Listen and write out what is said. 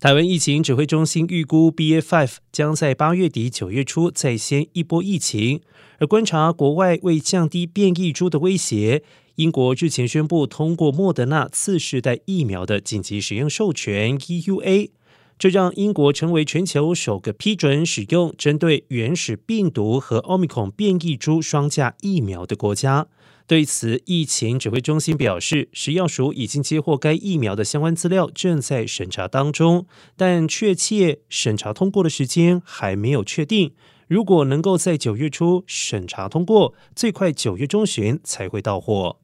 台湾疫情指挥中心预估，BA.5 将在八月底九月初再掀一波疫情。而观察国外为降低变异株的威胁，英国日前宣布通过莫德纳次世代疫苗的紧急使用授权 （EUA），这让英国成为全球首个批准使用针对原始病毒和奥密克戎变异株双价疫苗的国家。对此，疫情指挥中心表示，食药署已经接获该疫苗的相关资料，正在审查当中，但确切审查通过的时间还没有确定。如果能够在九月初审查通过，最快九月中旬才会到货。